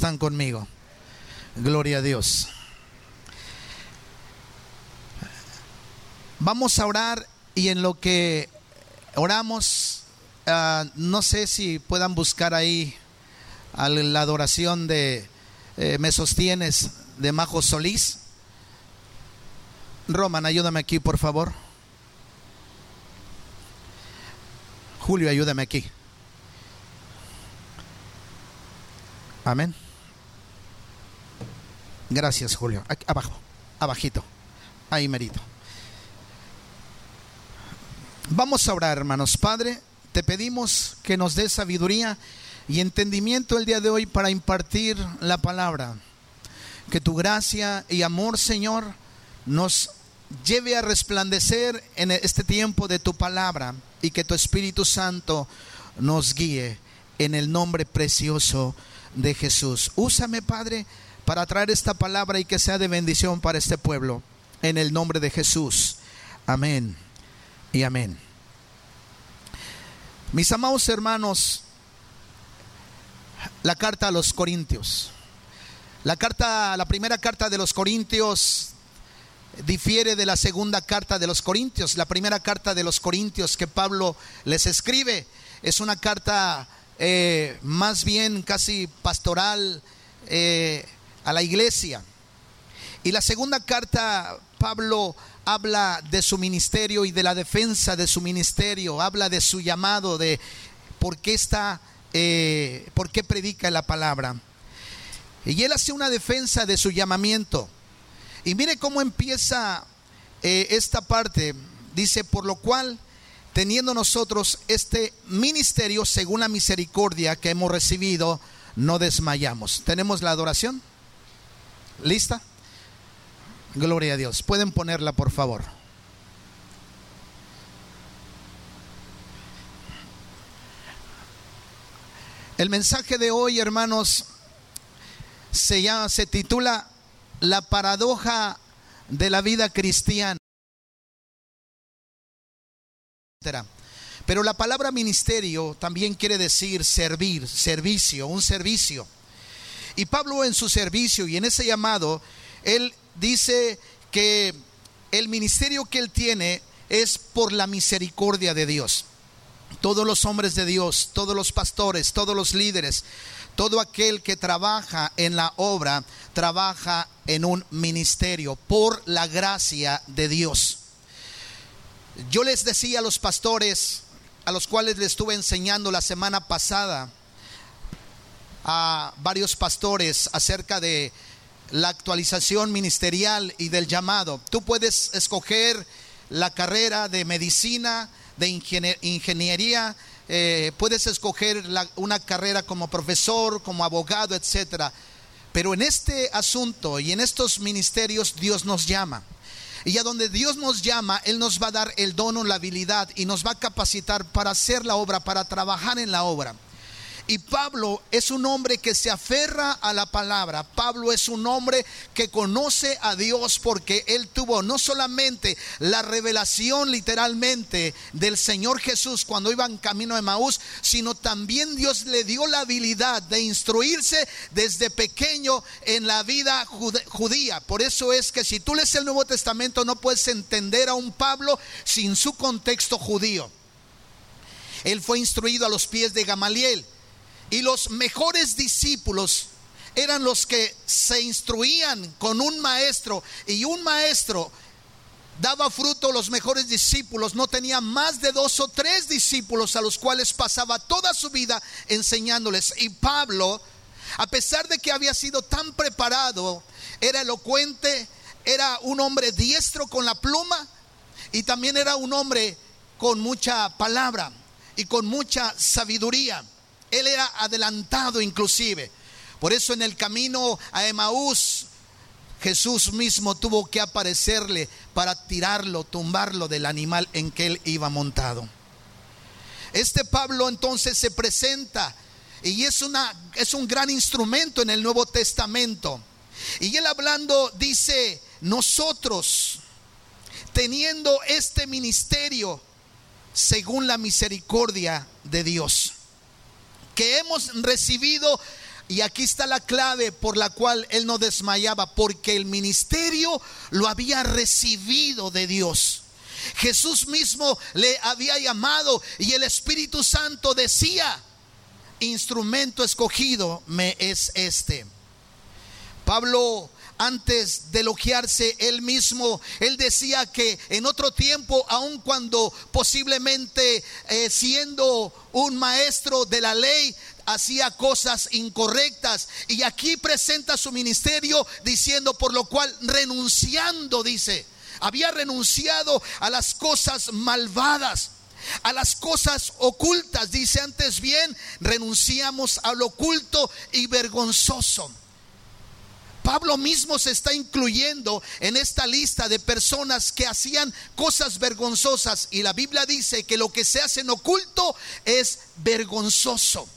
están conmigo? Gloria a Dios. Vamos a orar y en lo que oramos, uh, no sé si puedan buscar ahí a la adoración de eh, Me Sostienes de Majo Solís. Roman, ayúdame aquí, por favor. Julio, ayúdame aquí. Amén. Gracias, Julio. Abajo, abajito. Ahí merito. Vamos a orar, hermanos. Padre, te pedimos que nos dé sabiduría y entendimiento el día de hoy para impartir la palabra. Que tu gracia y amor, Señor, nos lleve a resplandecer en este tiempo de tu palabra y que tu Espíritu Santo nos guíe en el nombre precioso de Jesús. Úsame, Padre, para traer esta palabra y que sea de bendición para este pueblo. En el nombre de Jesús. Amén y amén. Mis amados hermanos, la carta a los Corintios. La carta, la primera carta de los Corintios difiere de la segunda carta de los Corintios. La primera carta de los Corintios que Pablo les escribe es una carta eh, más bien casi pastoral eh, a la iglesia. Y la segunda carta, Pablo habla de su ministerio y de la defensa de su ministerio, habla de su llamado, de por qué está, eh, por qué predica la palabra. Y él hace una defensa de su llamamiento. Y mire cómo empieza eh, esta parte. Dice, por lo cual, teniendo nosotros este ministerio según la misericordia que hemos recibido, no desmayamos. ¿Tenemos la adoración? ¿Lista? Gloria a Dios. Pueden ponerla, por favor. El mensaje de hoy, hermanos, se llama, se titula La paradoja de la vida cristiana. Pero la palabra ministerio también quiere decir servir, servicio, un servicio. Y Pablo en su servicio y en ese llamado, él dice que el ministerio que él tiene es por la misericordia de Dios. Todos los hombres de Dios, todos los pastores, todos los líderes, todo aquel que trabaja en la obra, trabaja en un ministerio por la gracia de Dios. Yo les decía a los pastores, a los cuales les estuve enseñando la semana pasada, a varios pastores acerca de la actualización ministerial y del llamado. Tú puedes escoger la carrera de medicina, de ingeniería, eh, puedes escoger una carrera como profesor, como abogado, etcétera. Pero en este asunto y en estos ministerios Dios nos llama. Y a donde Dios nos llama, Él nos va a dar el dono, la habilidad y nos va a capacitar para hacer la obra, para trabajar en la obra. Y Pablo es un hombre que se aferra a la palabra. Pablo es un hombre que conoce a Dios porque él tuvo no solamente la revelación literalmente del Señor Jesús cuando iba en camino de Maús, sino también Dios le dio la habilidad de instruirse desde pequeño en la vida judía. Por eso es que si tú lees el Nuevo Testamento no puedes entender a un Pablo sin su contexto judío. Él fue instruido a los pies de Gamaliel. Y los mejores discípulos eran los que se instruían con un maestro y un maestro daba fruto los mejores discípulos, no tenía más de dos o tres discípulos a los cuales pasaba toda su vida enseñándoles. Y Pablo, a pesar de que había sido tan preparado, era elocuente, era un hombre diestro con la pluma y también era un hombre con mucha palabra y con mucha sabiduría. Él era adelantado inclusive. Por eso en el camino a Emaús, Jesús mismo tuvo que aparecerle para tirarlo, tumbarlo del animal en que él iba montado. Este Pablo entonces se presenta y es, una, es un gran instrumento en el Nuevo Testamento. Y él hablando dice, nosotros teniendo este ministerio según la misericordia de Dios que hemos recibido Y aquí está la clave por la cual él no desmayaba, porque el ministerio lo había recibido de Dios. Jesús mismo le había llamado y el Espíritu Santo decía, instrumento escogido me es este. Pablo antes de elogiarse él mismo, él decía que en otro tiempo, aun cuando posiblemente eh, siendo un maestro de la ley, hacía cosas incorrectas. Y aquí presenta su ministerio diciendo, por lo cual renunciando, dice, había renunciado a las cosas malvadas a las cosas ocultas. Dice antes bien, renunciamos a lo oculto y vergonzoso. Pablo mismo se está incluyendo en esta lista de personas que hacían cosas vergonzosas y la Biblia dice que lo que se hace en oculto es vergonzoso.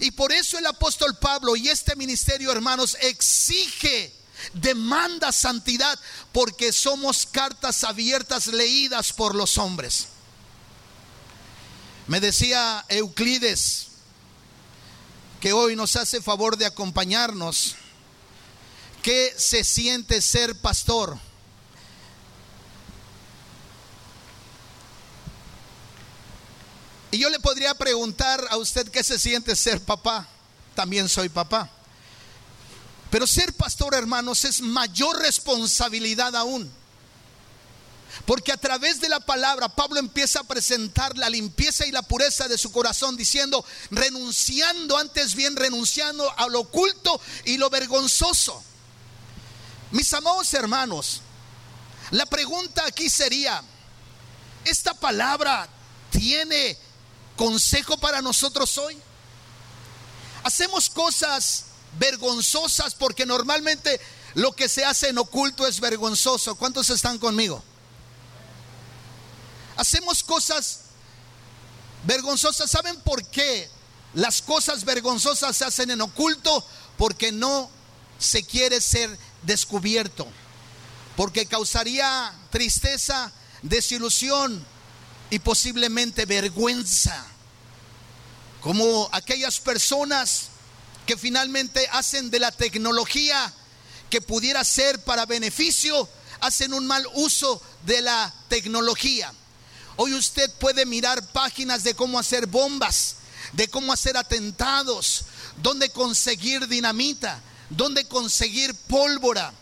Y por eso el apóstol Pablo y este ministerio, hermanos, exige, demanda santidad, porque somos cartas abiertas leídas por los hombres. Me decía Euclides que hoy nos hace favor de acompañarnos ¿Qué se siente ser pastor? Y yo le podría preguntar a usted qué se siente ser papá. También soy papá. Pero ser pastor, hermanos, es mayor responsabilidad aún. Porque a través de la palabra Pablo empieza a presentar la limpieza y la pureza de su corazón diciendo, renunciando, antes bien renunciando a lo oculto y lo vergonzoso. Mis amados hermanos, la pregunta aquí sería, ¿esta palabra tiene consejo para nosotros hoy? Hacemos cosas vergonzosas porque normalmente lo que se hace en oculto es vergonzoso. ¿Cuántos están conmigo? Hacemos cosas vergonzosas. ¿Saben por qué las cosas vergonzosas se hacen en oculto? Porque no se quiere ser descubierto, porque causaría tristeza, desilusión y posiblemente vergüenza, como aquellas personas que finalmente hacen de la tecnología que pudiera ser para beneficio, hacen un mal uso de la tecnología. Hoy usted puede mirar páginas de cómo hacer bombas, de cómo hacer atentados, dónde conseguir dinamita, dónde conseguir pólvora.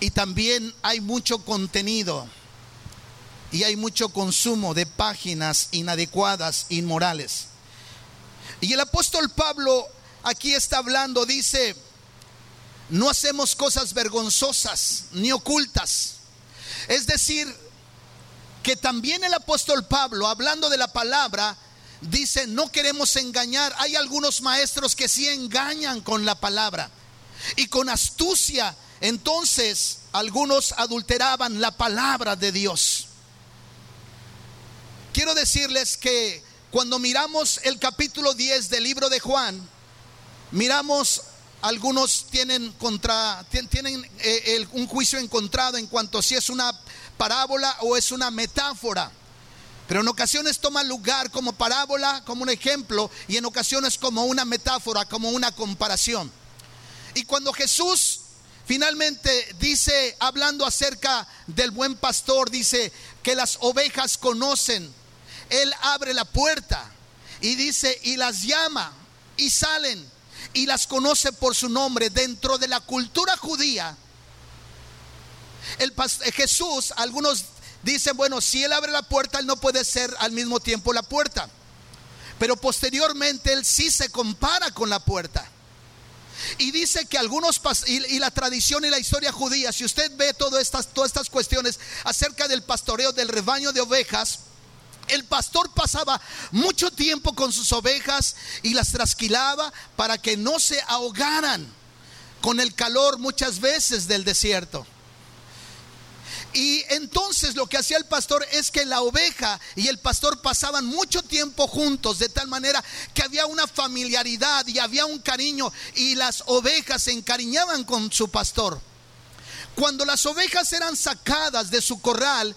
Y también hay mucho contenido y hay mucho consumo de páginas inadecuadas, inmorales. Y el apóstol Pablo aquí está hablando, dice, no hacemos cosas vergonzosas ni ocultas. Es decir, que también el apóstol Pablo, hablando de la palabra, dice, no queremos engañar. Hay algunos maestros que sí engañan con la palabra y con astucia. Entonces, algunos adulteraban la palabra de Dios. Quiero decirles que cuando miramos el capítulo 10 del libro de Juan, miramos algunos tienen contra tienen eh, un juicio encontrado en cuanto a si es una parábola o es una metáfora. Pero en ocasiones toma lugar como parábola, como un ejemplo, y en ocasiones como una metáfora, como una comparación. Y cuando Jesús finalmente dice, hablando acerca del buen pastor, dice que las ovejas conocen, Él abre la puerta y dice, y las llama, y salen, y las conoce por su nombre. Dentro de la cultura judía, el Jesús, algunos dicen, bueno, si Él abre la puerta, Él no puede ser al mismo tiempo la puerta. Pero posteriormente Él sí se compara con la puerta. Y dice que algunos, y, la tradición y la historia judía, si usted ve todas estas, todas estas cuestiones acerca del pastoreo del rebaño de ovejas, el pastor pasaba mucho tiempo con sus ovejas y las trasquilaba para que no se ahogaran con el calor muchas veces del desierto. Y entonces lo que hacía el pastor es que la oveja y el pastor pasaban mucho tiempo juntos, de tal manera que había una familiaridad y había un cariño y las ovejas se encariñaban con su pastor. Cuando las ovejas eran sacadas de su corral,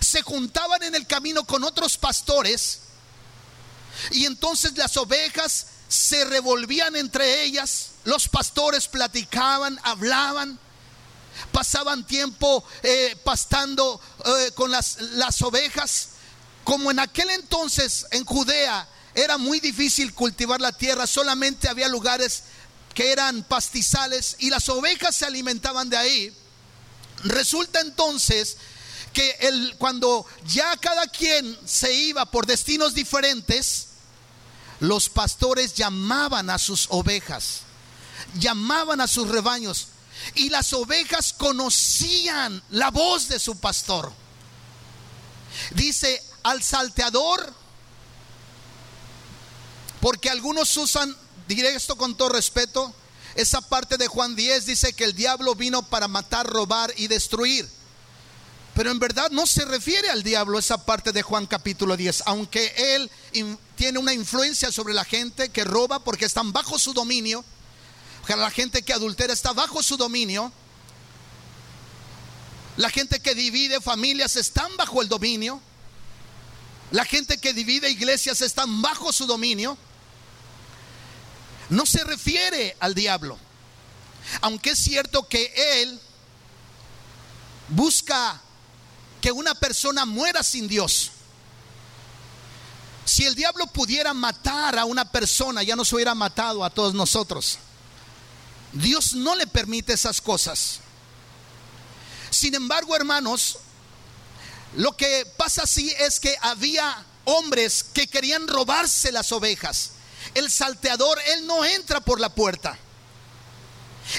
se juntaban en el camino con otros pastores y entonces las ovejas se revolvían entre ellas, los pastores platicaban, hablaban, pasaban tiempo eh, pastando eh, con las, las ovejas. Como en aquel entonces en Judea era muy difícil cultivar la tierra, solamente había lugares que eran pastizales y las ovejas se alimentaban de ahí. Resulta entonces que el, cuando ya cada quien se iba por destinos diferentes, los pastores llamaban a sus ovejas, llamaban a sus rebaños y las ovejas conocían la voz de su pastor. Dice al salteador, porque algunos usan, diré esto con todo respeto, esa parte de Juan 10 dice que el diablo vino para matar, robar y destruir. Pero en verdad no se refiere al diablo esa parte de Juan capítulo 10, aunque él tiene una influencia sobre la gente que roba porque están bajo su dominio. La gente que adultera está bajo su dominio. La gente que divide familias están bajo el dominio. La gente que divide iglesias están bajo su dominio. No se refiere al diablo. Aunque es cierto que él busca que una persona muera sin Dios. Si el diablo pudiera matar a una persona, ya nos hubiera matado a todos nosotros. Dios no le permite esas cosas. Sin embargo, hermanos, lo que pasa así es que había hombres que querían robarse las ovejas. El salteador, él no entra por la puerta.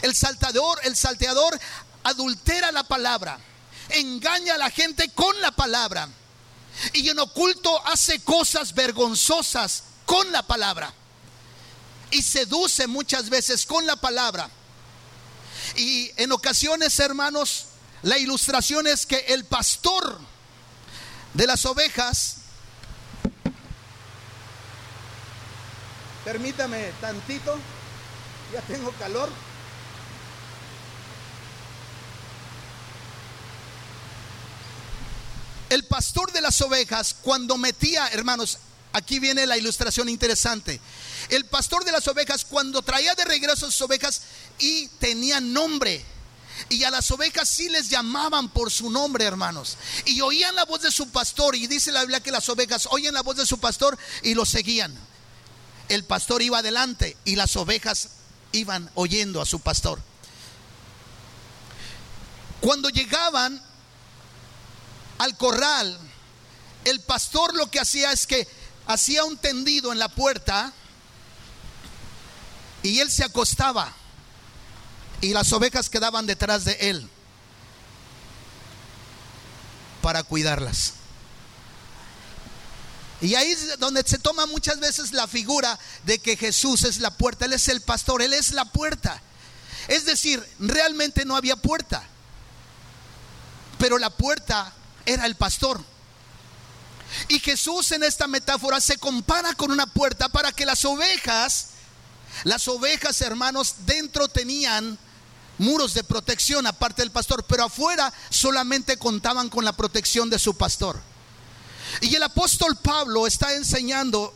El salteador, el salteador adultera la palabra engaña a la gente con la palabra. Y en oculto hace cosas vergonzosas con la palabra. Y seduce muchas veces con la palabra. Y en ocasiones, hermanos, la ilustración es que el pastor de las ovejas, permítame tantito, ya tengo calor. El pastor de las ovejas, cuando metía, hermanos, aquí viene la ilustración interesante. El pastor de las ovejas, cuando traía de regreso sus ovejas y tenía nombre, y a las ovejas sí les llamaban por su nombre, hermanos. Y oían la voz de su pastor. Y dice la Biblia que las ovejas oyen la voz de su pastor y lo seguían. El pastor iba adelante y las ovejas iban oyendo a su pastor. Cuando llegaban al corral, el pastor lo que hacía es que hacía un tendido en la puerta y él se acostaba y las ovejas quedaban detrás de él para cuidarlas. Y ahí es donde se toma muchas veces la figura de que Jesús es la puerta, Él es el pastor, Él es la puerta. Es decir, realmente no había puerta, pero la puerta era el pastor. Y Jesús en esta metáfora se compara con una puerta para que las ovejas, las ovejas hermanos, dentro tenían muros de protección aparte del pastor, pero afuera solamente contaban con la protección de su pastor. Y el apóstol Pablo está enseñando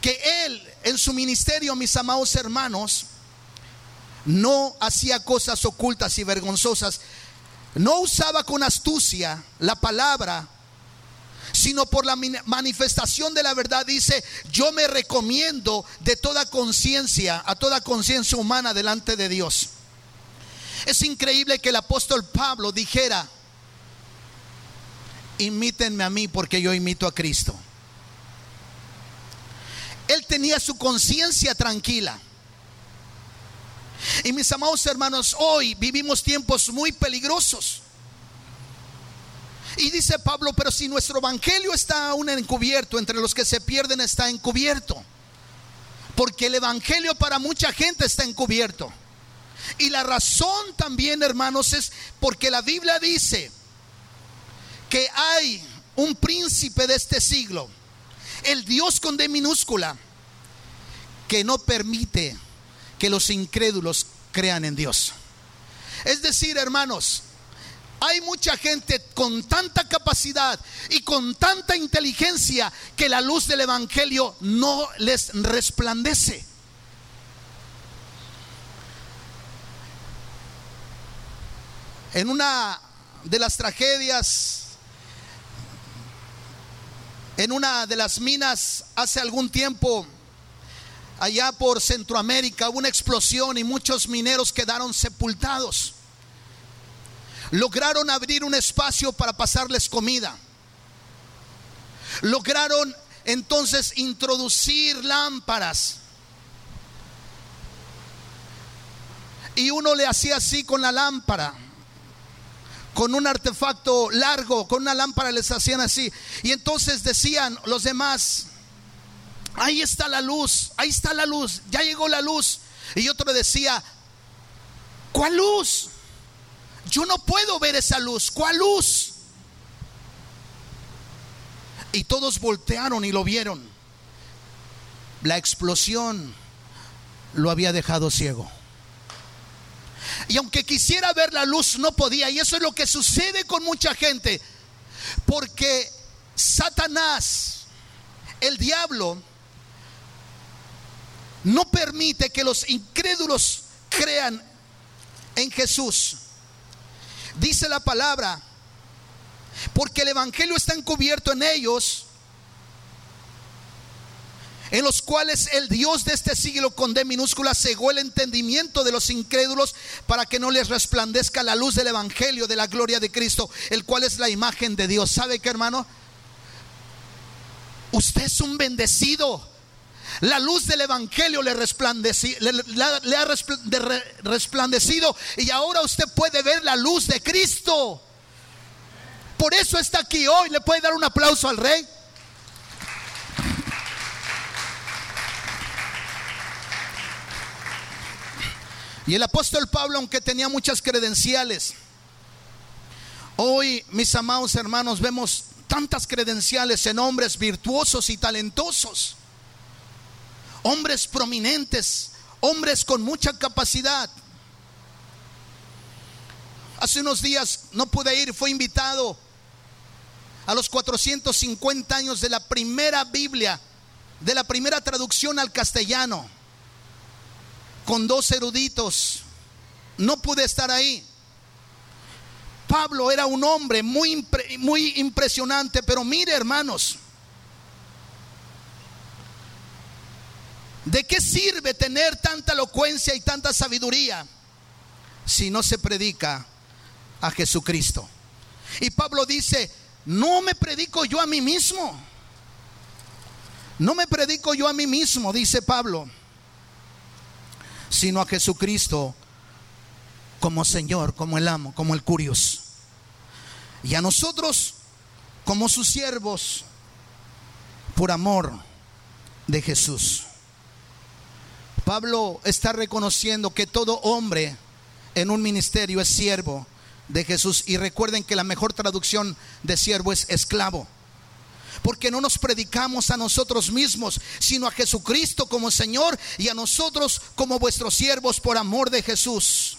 que él en su ministerio, mis amados hermanos, no hacía cosas ocultas y vergonzosas, no usaba con astucia la palabra, sino por la manifestación de la verdad dice, yo me recomiendo de toda conciencia, a toda conciencia humana delante de Dios. Es increíble que el apóstol Pablo dijera, imítenme a mí porque yo imito a Cristo. Él tenía su conciencia tranquila. Y mis amados hermanos, hoy vivimos tiempos muy peligrosos. Y dice Pablo, pero si nuestro evangelio está aún encubierto, entre los que se pierden está encubierto. Porque el evangelio para mucha gente está encubierto. Y la razón también, hermanos, es porque la Biblia dice que hay un príncipe de este siglo, el Dios con D minúscula, que no permite que los incrédulos crean en Dios. Es decir, hermanos, Hay mucha gente con tanta capacidad y con tanta inteligencia que la luz del Evangelio no les resplandece. En una de las tragedias, en una de las minas hace algún tiempo, allá por Centroamérica, hubo una explosión y muchos mineros quedaron sepultados lograron abrir un espacio para pasarles comida. Lograron entonces introducir lámparas. Y uno le hacía así con la lámpara, con un artefacto largo, con una lámpara les hacían así. Y entonces decían los demás, ahí está la luz, ahí está la luz, ya llegó la luz. Y otro decía, ¿cuál luz? Yo no puedo ver esa luz. ¿Cuál luz? Y todos voltearon y lo vieron. La explosión lo había dejado ciego. Y aunque quisiera ver la luz, no podía. Y eso es lo que sucede con mucha gente. Porque Satanás, el diablo, no permite que los incrédulos crean en Jesús. Dice la palabra, porque el Evangelio está encubierto en ellos, en los cuales el Dios de este siglo con D minúscula cegó el entendimiento de los incrédulos para que no les resplandezca la luz del Evangelio de la gloria de Cristo, el cual es la imagen de Dios. ¿Sabe qué hermano? Usted es un bendecido. La luz del Evangelio le, ha resplandecido y ahora usted puede ver la luz de Cristo. Por eso está aquí hoy. ¿Le puede dar un aplauso al rey? Y el apóstol Pablo, aunque tenía muchas credenciales, hoy, mis amados hermanos, vemos tantas credenciales en hombres virtuosos y talentosos hombres prominentes, hombres con mucha capacidad. Hace unos días no pude ir, fue invitado a los 450 años de la primera Biblia, de la primera traducción al castellano, con dos eruditos. No pude estar ahí. Pablo era un hombre muy, muy impresionante, pero mire hermanos, ¿De qué sirve tener tanta elocuencia y tanta sabiduría si no se predica a Jesucristo? Y Pablo dice, no me predico yo a mí mismo. No me predico yo a mí mismo, dice Pablo, sino a Jesucristo como Señor, como el amo, como el curios. Y a nosotros como sus siervos por amor de Jesús. Pablo está reconociendo que todo hombre en un ministerio es siervo de Jesús. Y recuerden que la mejor traducción de siervo es esclavo. Porque no nos predicamos a nosotros mismos, sino a Jesucristo como Señor y a nosotros como vuestros siervos por amor de Jesús.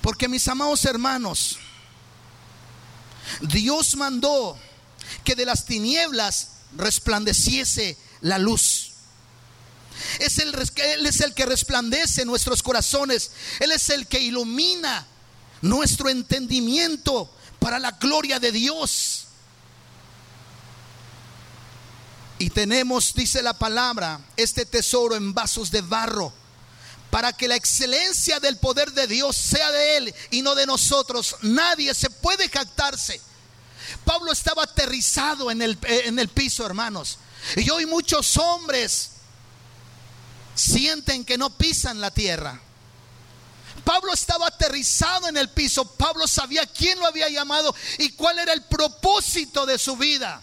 Porque mis amados hermanos, Dios mandó que de las tinieblas resplandeciese la luz. Es el, él es el que resplandece nuestros corazones. Él es el que ilumina nuestro entendimiento para la gloria de Dios. Y tenemos, dice la palabra, este tesoro en vasos de barro, para que la excelencia del poder de Dios sea de Él y no de nosotros. Nadie se puede jactarse Pablo estaba aterrizado en el, en el piso, hermanos. Y hoy muchos hombres sienten que no pisan la tierra. Pablo estaba aterrizado en el piso. Pablo sabía quién lo había llamado y cuál era el propósito de su vida.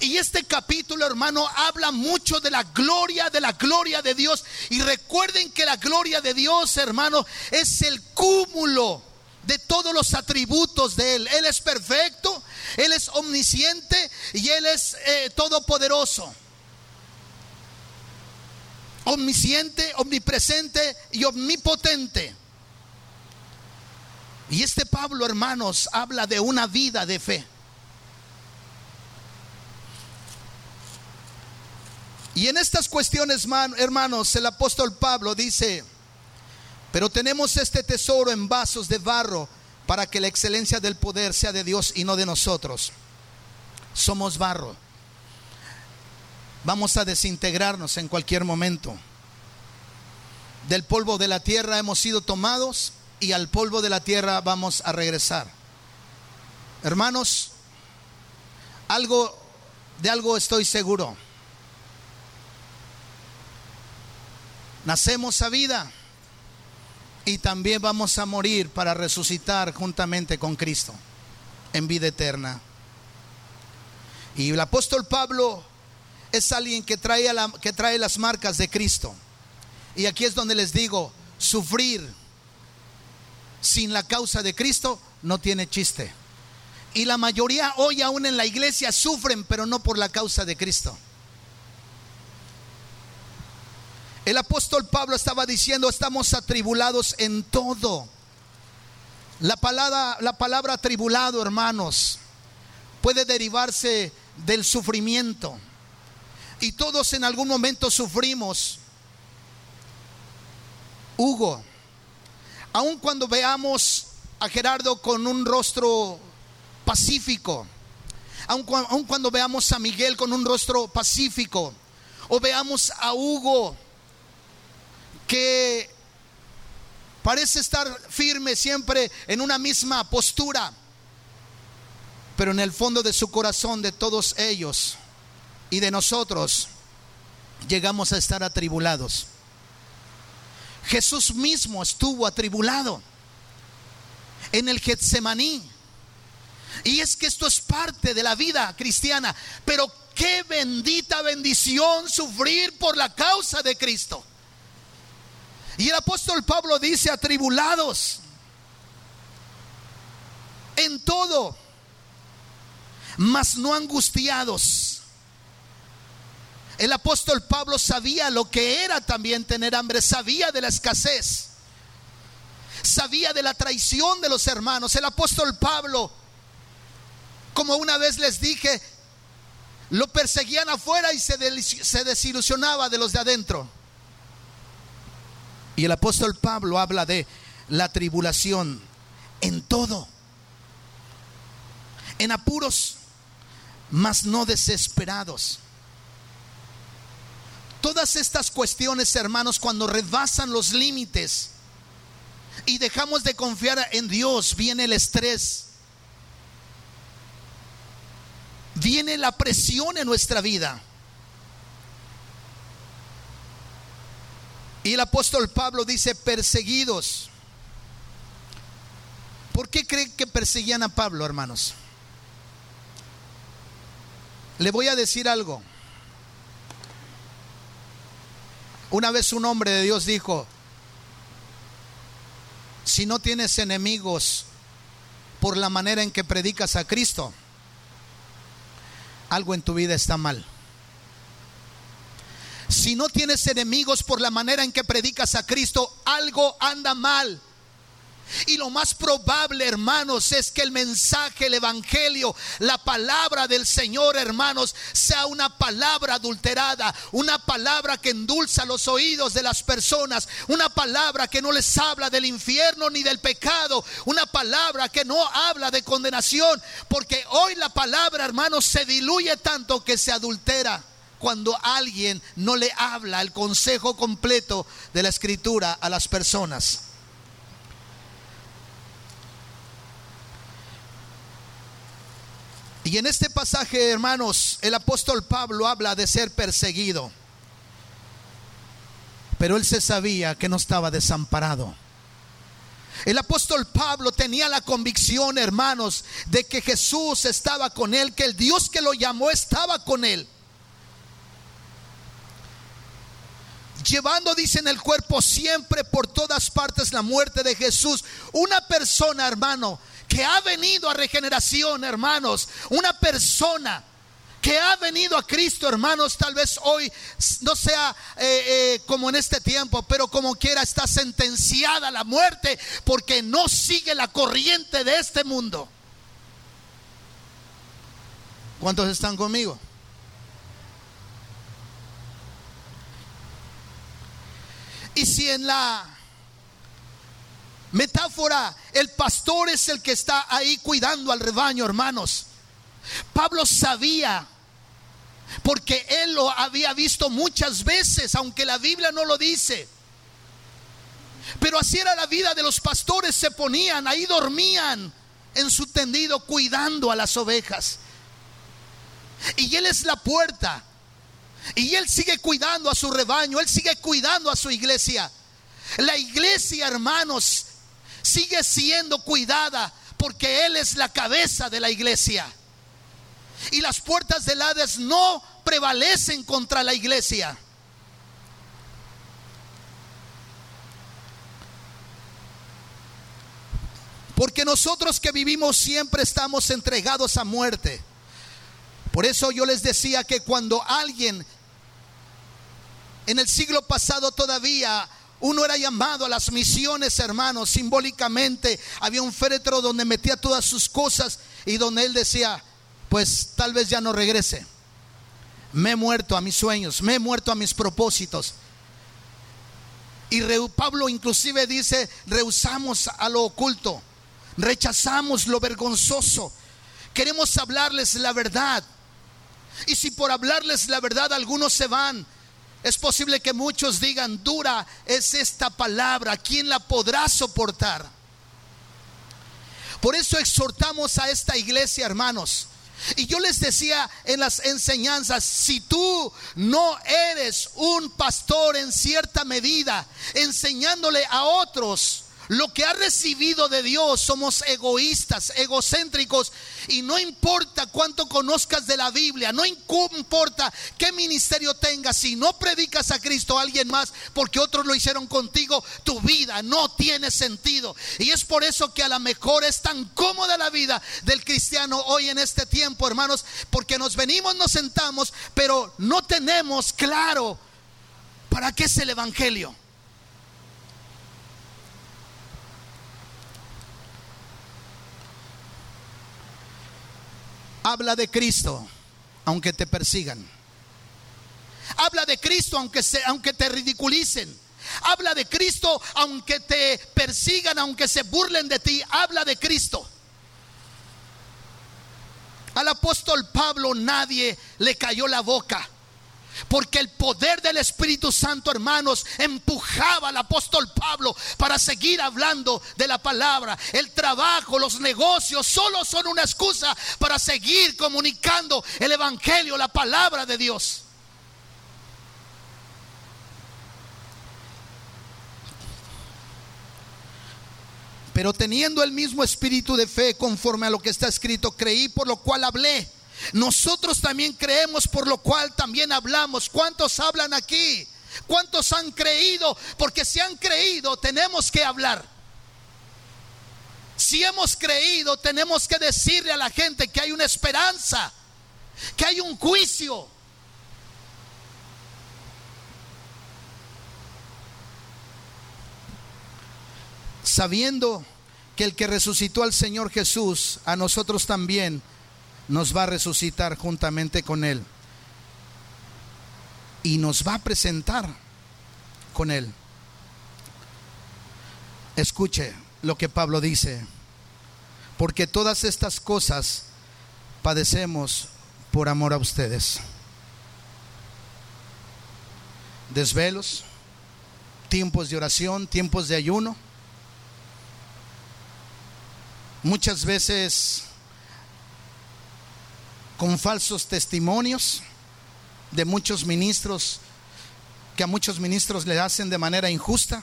Y este capítulo, hermano, habla mucho de la gloria, de la gloria de Dios. Y recuerden que la gloria de Dios, hermano, es el cúmulo de todos los atributos de Él. Él es perfecto, Él es omnisciente y Él es eh, todopoderoso. omnisciente, omnipresente y omnipotente. Y este Pablo, hermanos, habla de una vida de fe. Y en estas cuestiones, hermanos, el apóstol Pablo dice, pero tenemos este tesoro en vasos de barro para que la excelencia del poder sea de Dios y no de nosotros. Somos barro. Vamos a desintegrarnos en cualquier momento. Del polvo de la tierra hemos sido tomados y al polvo de la tierra vamos a regresar. Hermanos, algo de algo estoy seguro. Nacemos a vida y también vamos a morir para resucitar juntamente con Cristo en vida eterna. Y el apóstol Pablo es alguien que trae, que trae las marcas de Cristo. Y aquí es donde les digo, sufrir sin la causa de Cristo no tiene chiste. Y la mayoría hoy aún en la iglesia sufren, pero no por la causa de Cristo. El apóstol Pablo estaba diciendo, estamos atribulados en todo. La palabra, la palabra atribulado, hermanos, puede derivarse del sufrimiento. Y todos en algún momento sufrimos. Hugo, aun cuando veamos a Gerardo con un rostro pacífico, aun, aun cuando veamos a Miguel con un rostro pacífico, o veamos a Hugo que parece estar firme siempre en una misma postura, pero en el fondo de su corazón, de todos ellos y de nosotros, llegamos a estar atribulados. Jesús mismo estuvo atribulado en el Getsemaní. Y es que esto es parte de la vida cristiana, pero qué bendita bendición sufrir por la causa de Cristo. Y el apóstol Pablo dice, atribulados en todo, mas no angustiados. El apóstol Pablo sabía lo que era también tener hambre, sabía de la escasez, sabía de la traición de los hermanos. El apóstol Pablo, como una vez les dije, lo perseguían afuera y se, desilusionaba de los de adentro. Y el apóstol Pablo habla de la tribulación en todo, en apuros, mas no desesperados. Todas estas cuestiones, hermanos, cuando rebasan los límites y dejamos de confiar en Dios, viene el estrés, viene la presión en nuestra vida. Y el apóstol Pablo dice, perseguidos. ¿Por qué creen que perseguían a Pablo, hermanos? Le voy a decir algo. Una vez un hombre de Dios dijo, si no tienes enemigos por la manera en que predicas a Cristo, algo en tu vida está mal. Si no tienes enemigos por la manera en que predicas a Cristo, algo anda mal. Y lo más probable, hermanos, es que el mensaje, el evangelio, la palabra del Señor, hermanos, sea una palabra adulterada, una palabra que endulza los oídos de las personas, una palabra que no les habla del infierno ni del pecado, una palabra que no habla de condenación, porque hoy la palabra, hermanos, se diluye tanto que se adultera cuando alguien no le habla el consejo completo de la escritura a las personas. Y en este pasaje, hermanos, el apóstol Pablo habla de ser perseguido. Pero él se sabía que no estaba desamparado. El apóstol Pablo tenía la convicción, hermanos, de que Jesús estaba con él, que el Dios que lo llamó estaba con él. Llevando, dice en el cuerpo, siempre por todas partes la muerte de Jesús. Una persona, hermano, que ha venido a regeneración, hermanos, una persona que ha venido a Cristo, hermanos, tal vez hoy no sea eh, eh, como en este tiempo, pero como quiera está sentenciada a la muerte porque no sigue la corriente de este mundo. ¿Cuántos están conmigo? Y si en la metáfora el pastor es el que está ahí cuidando al rebaño, hermanos, Pablo sabía, porque él lo había visto muchas veces, aunque la Biblia no lo dice. Pero así era la vida de los pastores, se ponían, ahí dormían en su tendido cuidando a las ovejas. Y él es la puerta. Y él sigue cuidando a su rebaño, él sigue cuidando a su iglesia. La iglesia, hermanos, sigue siendo cuidada porque él es la cabeza de la iglesia. Y las puertas del Hades no prevalecen contra la iglesia. Porque nosotros que vivimos siempre estamos entregados a muerte. Por eso yo les decía que cuando alguien en el siglo pasado todavía uno era llamado a las misiones, hermanos, simbólicamente había un féretro donde metía todas sus cosas y donde él decía, pues tal vez ya no regrese. Me he muerto a mis sueños, me he muerto a mis propósitos. Y Pablo inclusive dice, rehusamos a lo oculto, rechazamos lo vergonzoso, queremos hablarles la verdad. Y si por hablarles la verdad algunos se van, es posible que muchos digan, dura es esta palabra, ¿quién la podrá soportar? Por eso exhortamos a esta iglesia, hermanos. Y yo les decía en las enseñanzas, si tú no eres un pastor en cierta medida, enseñándole a otros lo que ha recibido de Dios, somos egoístas, egocéntricos, y no importa cuánto conozcas de la Biblia, no importa qué ministerio tengas, si no predicas a Cristo a alguien más, porque otros lo hicieron contigo, tu vida no tiene sentido. Y es por eso que a lo mejor es tan cómoda la vida del cristiano hoy en este tiempo, hermanos, porque nos venimos, nos sentamos, pero no tenemos claro para qué es el Evangelio. Habla de Cristo, aunque te persigan. Habla de Cristo, aunque, se, aunque te ridiculicen. Habla de Cristo, aunque te persigan, aunque se burlen de ti. Habla de Cristo. Al apóstol Pablo nadie le cayó la boca. Porque el poder del Espíritu Santo, hermanos, empujaba al apóstol Pablo para seguir hablando de la palabra. El trabajo, los negocios, solo son una excusa para seguir comunicando el Evangelio, la palabra de Dios. Pero teniendo el mismo espíritu de fe conforme a lo que está escrito, creí por lo cual hablé. Nosotros también creemos por lo cual también hablamos. ¿Cuántos hablan aquí? ¿Cuántos han creído? Porque si han creído tenemos que hablar. Si hemos creído tenemos que decirle a la gente que hay una esperanza, que hay un juicio. Sabiendo que el que resucitó al Señor Jesús, a nosotros también nos va a resucitar juntamente con Él. Y nos va a presentar con Él. Escuche lo que Pablo dice. Porque todas estas cosas padecemos por amor a ustedes. Desvelos, tiempos de oración, tiempos de ayuno. Muchas veces con falsos testimonios de muchos ministros que a muchos ministros le hacen de manera injusta,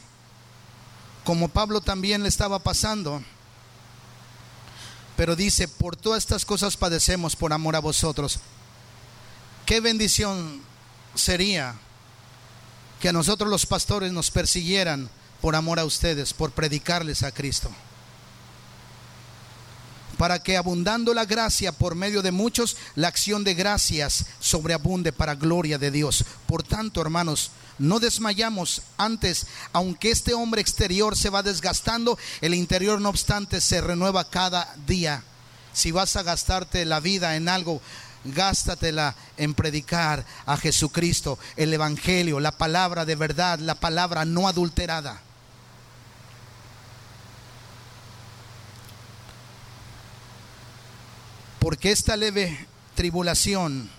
como Pablo también le estaba pasando. Pero dice, por todas estas cosas padecemos por amor a vosotros. Qué bendición sería que a nosotros los pastores nos persiguieran por amor a ustedes, por predicarles a Cristo. Para que abundando la gracia por medio de muchos, la acción de gracias sobreabunde para gloria de Dios. Por tanto, hermanos, no desmayamos antes, aunque este hombre exterior se va desgastando, el interior no obstante se renueva cada día. Si vas a gastarte la vida en algo, gástatela en predicar a Jesucristo, el Evangelio, la palabra de verdad, la palabra no adulterada. Porque esta leve tribulación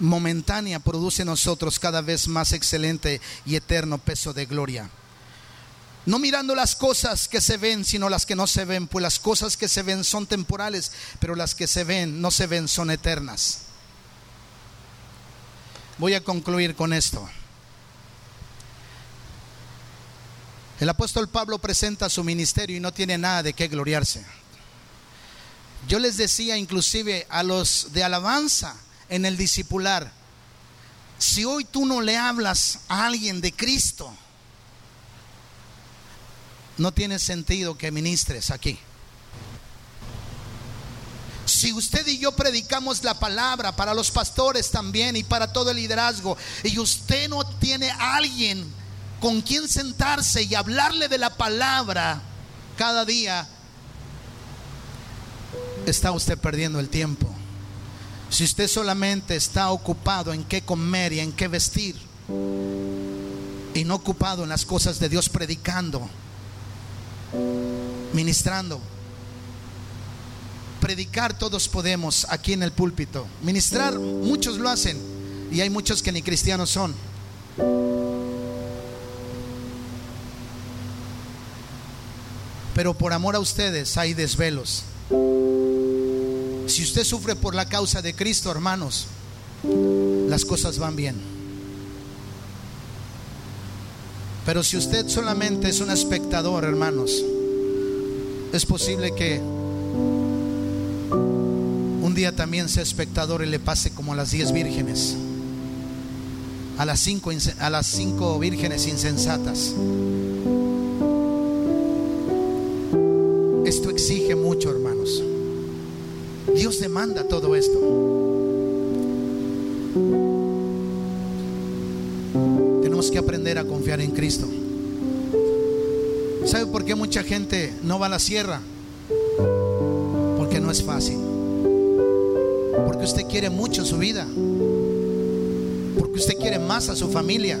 momentánea produce en nosotros cada vez más excelente y eterno peso de gloria. No mirando las cosas que se ven, sino las que no se ven, pues las cosas que se ven son temporales, pero las que se ven, no se ven, son eternas. Voy a concluir con esto. El apóstol Pablo presenta su ministerio y no tiene nada de qué gloriarse. Yo les decía inclusive a los de alabanza en el discipular, si hoy tú no le hablas a alguien de Cristo, no tiene sentido que ministres aquí. Si usted y yo predicamos la palabra para los pastores también y para todo el liderazgo, y usted no tiene a alguien con quien sentarse y hablarle de la palabra cada día, está usted perdiendo el tiempo. Si usted solamente está ocupado en qué comer y en qué vestir, y no ocupado en las cosas de Dios predicando, ministrando, predicar todos podemos aquí en el púlpito. Ministrar, muchos lo hacen y hay muchos que ni cristianos son. Pero por amor a ustedes hay desvelos. Si usted sufre por la causa de Cristo, hermanos, las cosas van bien. Pero si usted solamente es un espectador, hermanos, es posible que un día también sea espectador y le pase como a las diez vírgenes, a las cinco, a las cinco vírgenes insensatas. Dios demanda todo esto. Tenemos que aprender a confiar en Cristo. ¿Sabe por qué mucha gente no va a la sierra? Porque no es fácil. Porque usted quiere mucho su vida. Porque usted quiere más a su familia.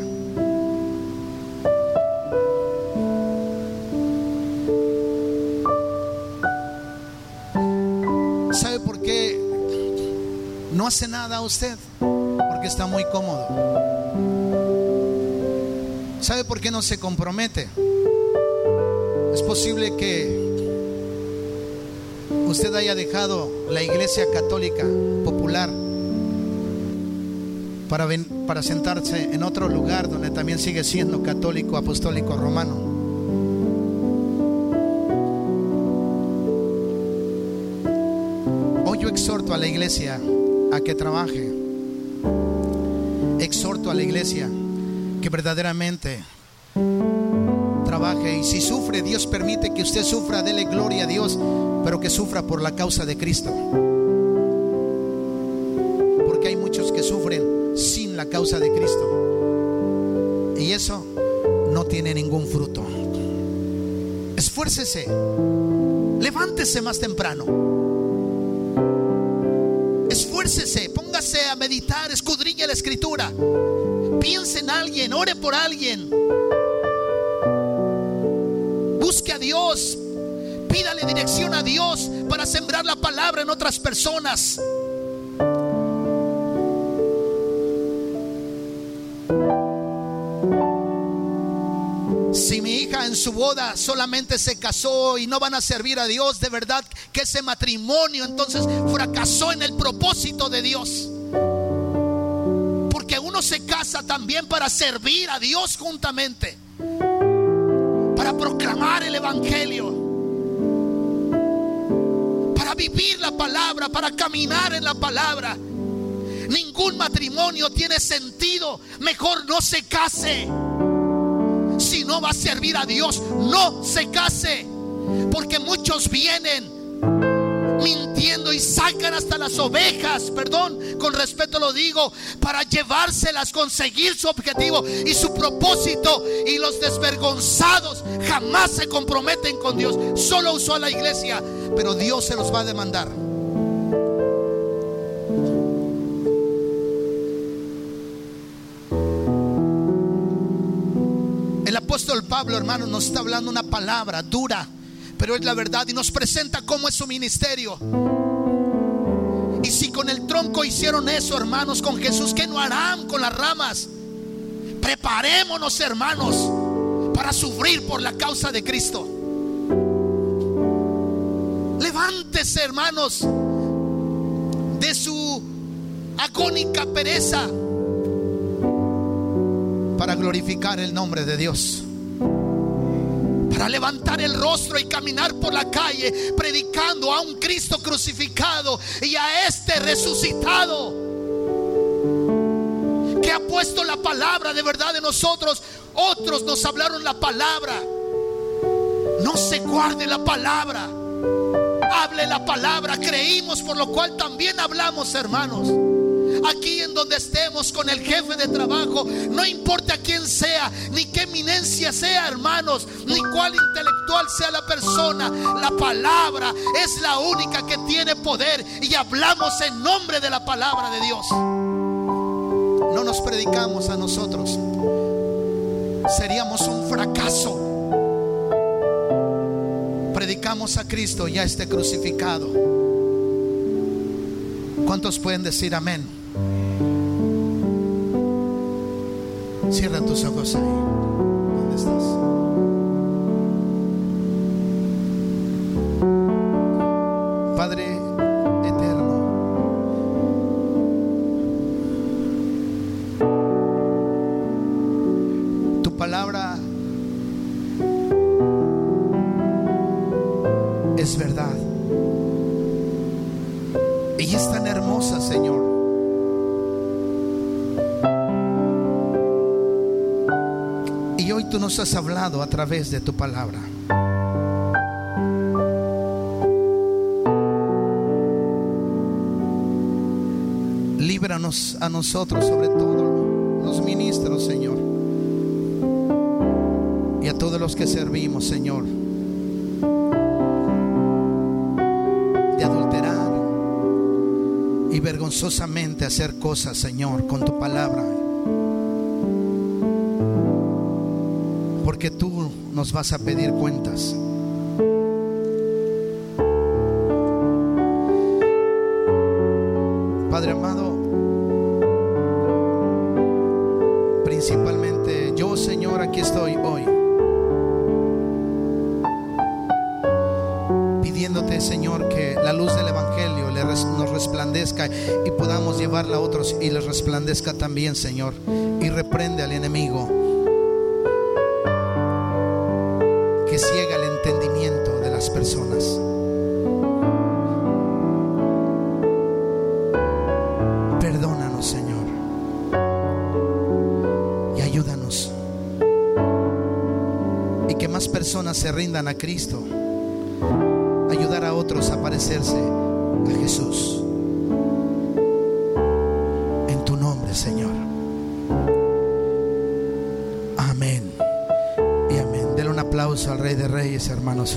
No hace nada a usted? Porque está muy cómodo. ¿Sabe por qué no se compromete? Es posible que usted haya dejado la iglesia católica popular para, para sentarse en otro lugar donde también sigue siendo católico, apostólico, romano. Hoy yo exhorto a la iglesia a que trabaje. Exhorto a la iglesia que verdaderamente trabaje. Y si sufre, Dios permite que usted sufra, dele gloria a Dios, pero que sufra por la causa de Cristo. Porque hay muchos que sufren sin la causa de Cristo. Y eso no tiene ningún fruto. Esfuércese. Levántese más temprano. Meditar, escudriñe la escritura. Piense en alguien, ore por alguien busque a Dios, pídale dirección a Dios para sembrar la palabra en otras personas. Si mi hija en su boda solamente se casó y no van a servir a Dios, de verdad que ese matrimonio entonces fracasó en el propósito de Dios. Uno se casa también para servir a Dios juntamente para proclamar el Evangelio, para vivir la palabra, para caminar en la palabra. Ningún matrimonio tiene sentido. Mejor no se case. Si no va a servir a Dios, no se case. Porque muchos vienen mintiendo y sacan hasta las ovejas, perdón, con respeto lo digo, para llevárselas, conseguir su objetivo y su propósito. Y los desvergonzados jamás se comprometen con Dios. Solo usó a la iglesia, pero Dios se los va a demandar. El apóstol Pablo, hermano, nos está hablando una palabra dura pero es la verdad y nos presenta cómo es su ministerio. Y si con el tronco hicieron eso, hermanos, con Jesús, ¿qué no harán con las ramas? Preparémonos, hermanos, para sufrir por la causa de Cristo. Levántese, hermanos, de su agónica pereza para glorificar el nombre de Dios para levantar el rostro y caminar por la calle predicando a un Cristo crucificado y a este resucitado que ha puesto la palabra de verdad de nosotros. Otros nos hablaron la palabra. No se guarde la palabra. Hable la palabra. Creímos por lo cual también hablamos, hermanos aquí en donde estemos con el jefe de trabajo, no importa quién sea, ni qué eminencia sea, hermanos, ni cuál intelectual sea la persona, la palabra es la única que tiene poder y hablamos en nombre de la palabra de Dios. No nos predicamos a nosotros, seríamos un fracaso. Predicamos a Cristo ya esté crucificado. ¿Cuántos pueden decir amén? Cierra tus ojos ahí. ¿Dónde estás? Nos has hablado a través de tu palabra. Líbranos a nosotros, sobre todo los ministros, Señor. Y a todos los que servimos, Señor. De adulterar y vergonzosamente hacer cosas, Señor, con tu palabra. Porque tú nos vas a pedir cuentas. Padre amado, principalmente yo, Señor, aquí estoy hoy. Pidiéndote, Señor, que la luz del Evangelio nos resplandezca y podamos llevarla a otros y les resplandezca también, Señor. Y reprende al enemigo a Cristo. Ayudar a otros a parecerse a Jesús. En tu nombre, Señor. aplauso al Rey de Reyes, hermanos.